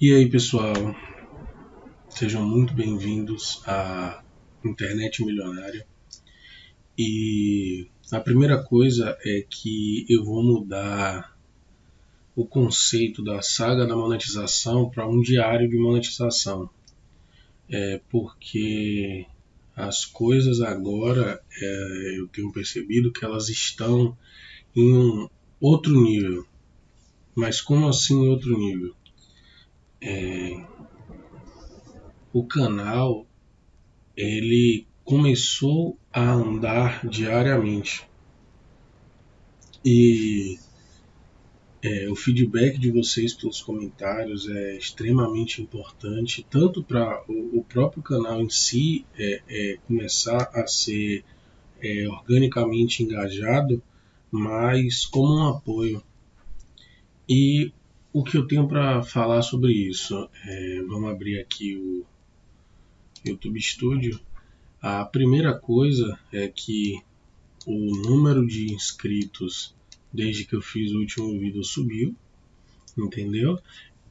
E aí, pessoal? Sejam muito bem-vindos à Internet Milionária. E a primeira coisa é que eu vou mudar o conceito da saga da monetização para um diário de monetização. É porque as coisas agora é, eu tenho percebido que elas estão em um outro nível. Mas como assim outro nível? É, o canal ele começou a andar diariamente e é, o feedback de vocês pelos comentários é extremamente importante, tanto para o, o, próprio canal em si é, é começar a ser é, organicamente engajado, mas como um apoio. E o que eu tenho para falar sobre isso? É, vamos abrir aqui o YouTube Studio. A primeira coisa é que o número de inscritos desde que eu fiz o último vídeo subiu, entendeu?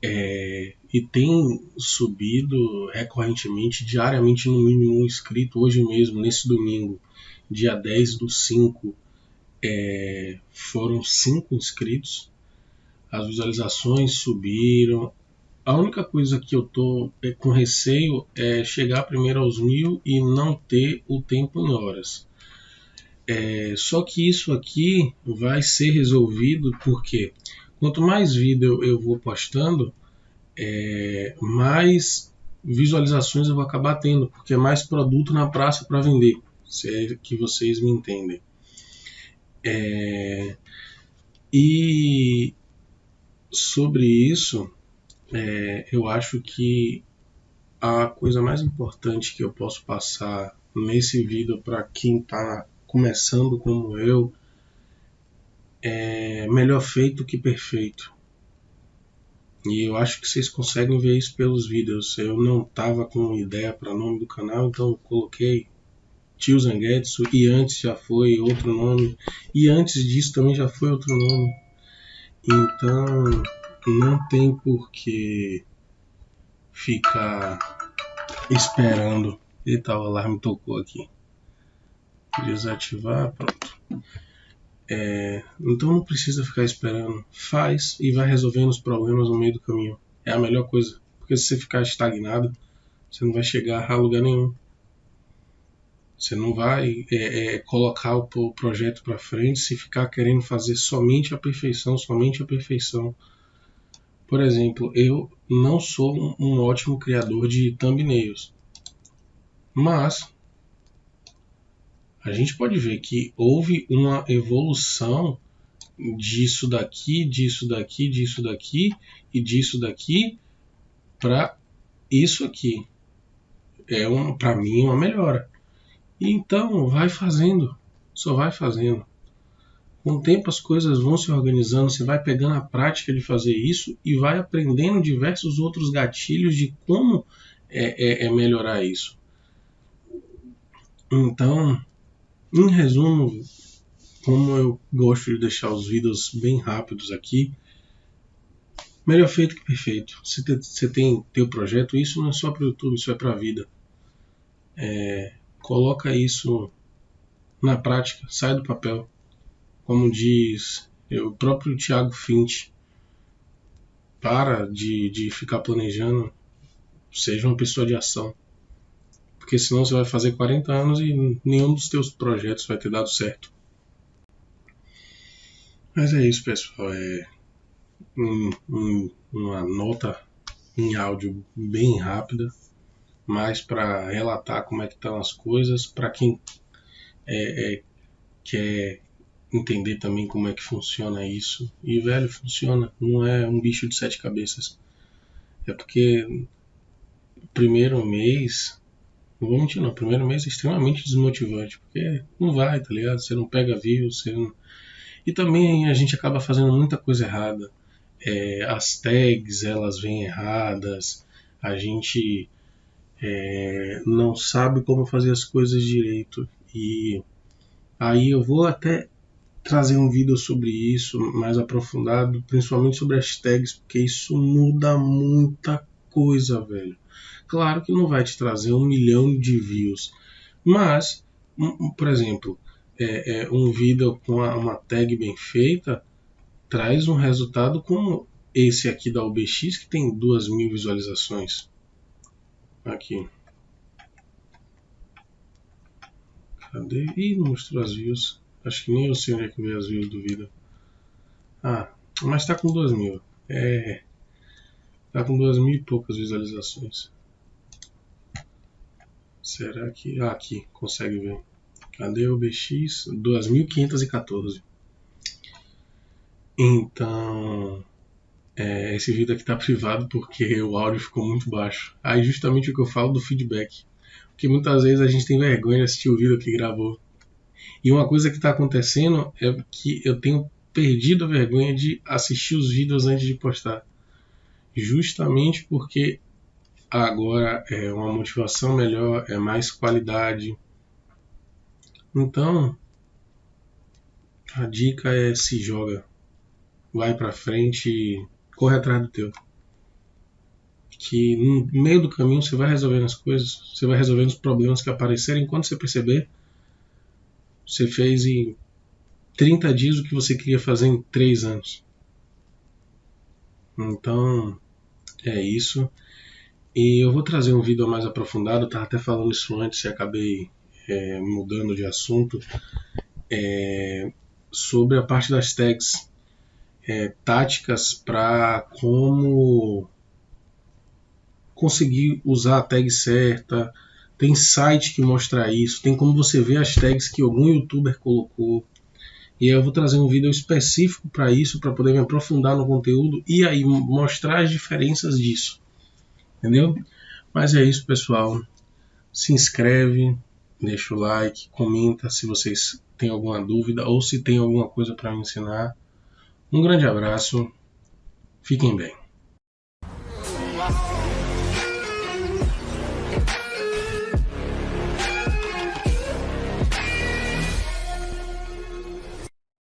É, e tem subido recorrentemente, diariamente, no mínimo um inscrito. Hoje mesmo, nesse domingo, dia 10 do 5, é, foram 5 inscritos as visualizações subiram. A única coisa que eu tô é, com receio é chegar primeiro aos mil e não ter o tempo em horas. É, só que isso aqui vai ser resolvido porque quanto mais vídeo eu vou postando, é, mais visualizações eu vou acabar tendo, porque é mais produto na praça para vender, se é que vocês me entendem. É, e sobre isso, é, eu acho que a coisa mais importante que eu posso passar nesse vídeo para quem está começando como eu é melhor feito que perfeito. E eu acho que vocês conseguem ver isso pelos vídeos. Eu não tava com ideia para nome do canal, então eu coloquei Tio Zangetsu e antes já foi outro nome e antes disso também já foi outro nome. Então não tem por que ficar esperando. Eita, o alarme tocou aqui. Desativar, pronto. É, então não precisa ficar esperando. Faz e vai resolvendo os problemas no meio do caminho. É a melhor coisa. Porque se você ficar estagnado, você não vai chegar a lugar nenhum. Você não vai é, é, colocar o, projeto para frente se ficar querendo fazer somente a perfeição, somente a perfeição. Por exemplo, eu não sou um, um ótimo criador de thumbnails, mas a gente pode ver que houve uma evolução disso daqui, disso daqui, disso daqui e disso daqui para isso aqui. É um, para mim uma melhora. E então vai fazendo, só vai fazendo. Com o tempo as coisas vão se organizando, você vai pegando a prática de fazer isso e vai aprendendo diversos outros gatilhos de como é, é, é melhorar isso. Então, em resumo, como eu gosto de deixar os vídeos bem rápidos aqui, melhor feito que perfeito. Se você tem teu projeto, isso não é só para o YouTube, isso é para a vida. É, coloca isso na prática, sai do papel. Como diz o próprio Tiago Fint, para de, de ficar planejando, seja uma pessoa de ação. Porque senão você vai fazer 40 anos e nenhum dos teus projetos vai ter dado certo. Mas é isso, pessoal. É um, um, uma nota em áudio bem rápida mais para relatar como é que estão as coisas, para quem é, é, quer entender também como é que funciona isso. E velho, funciona, não é um bicho de sete cabeças. É porque primeiro mês, não vou mentir não, primeiro mês é extremamente desmotivante, porque não vai, tá ligado? Você não pega views, você não... E também a gente acaba fazendo muita coisa errada. É, as tags, elas vêm erradas, a gente é, não sabe como fazer as coisas direito. E aí eu vou até trazer um vídeo sobre isso mais aprofundado, principalmente sobre as tags, porque isso muda muita coisa, velho. Claro que não vai te trazer um milhão de views, mas, por exemplo, é, é, um vídeo com uma tag bem feita traz um resultado como esse aqui da OBX que tem duas mil visualizações. Aqui. Cadê? Ih, não mostrou as views. Acho que nem eu sei onde é que veio as views do vídeo. Ah, mas tá com duas mil. É. Tá com duas mil e poucas visualizações. Será que. Ah, aqui, consegue ver. Cadê o BX? 2514. Então, é, esse vídeo aqui está privado porque o áudio ficou muito baixo. Aí justamente o que eu falo do feedback. Porque muitas vezes a gente tem vergonha de assistir o vídeo que gravou. E uma coisa que está acontecendo é que eu tenho perdido a vergonha de assistir os vídeos antes de postar. Justamente porque agora é uma motivação melhor, é mais qualidade. Então, a dica é se joga vai para frente corre atrás do teu. Que no meio do caminho você vai resolvendo as coisas, você vai resolvendo os problemas que aparecerem. Quando você perceber, você fez em 30 dias o que você queria fazer em 3 anos. Então, é isso. E eu vou trazer um vídeo mais aprofundado. Eu estava até falando isso antes e acabei é, mudando de assunto. É, sobre a parte das tags é, táticas para como conseguir usar a tag certa. Tem site que mostra isso, tem como você ver as tags que algum youtuber colocou. E eu vou trazer um vídeo específico para isso, para poder me aprofundar no conteúdo e aí mostrar as diferenças disso. Entendeu? Mas é isso, pessoal. Se inscreve, deixa o like, comenta se vocês têm alguma dúvida ou se tem alguma coisa para me ensinar. Um grande abraço, fiquem bem.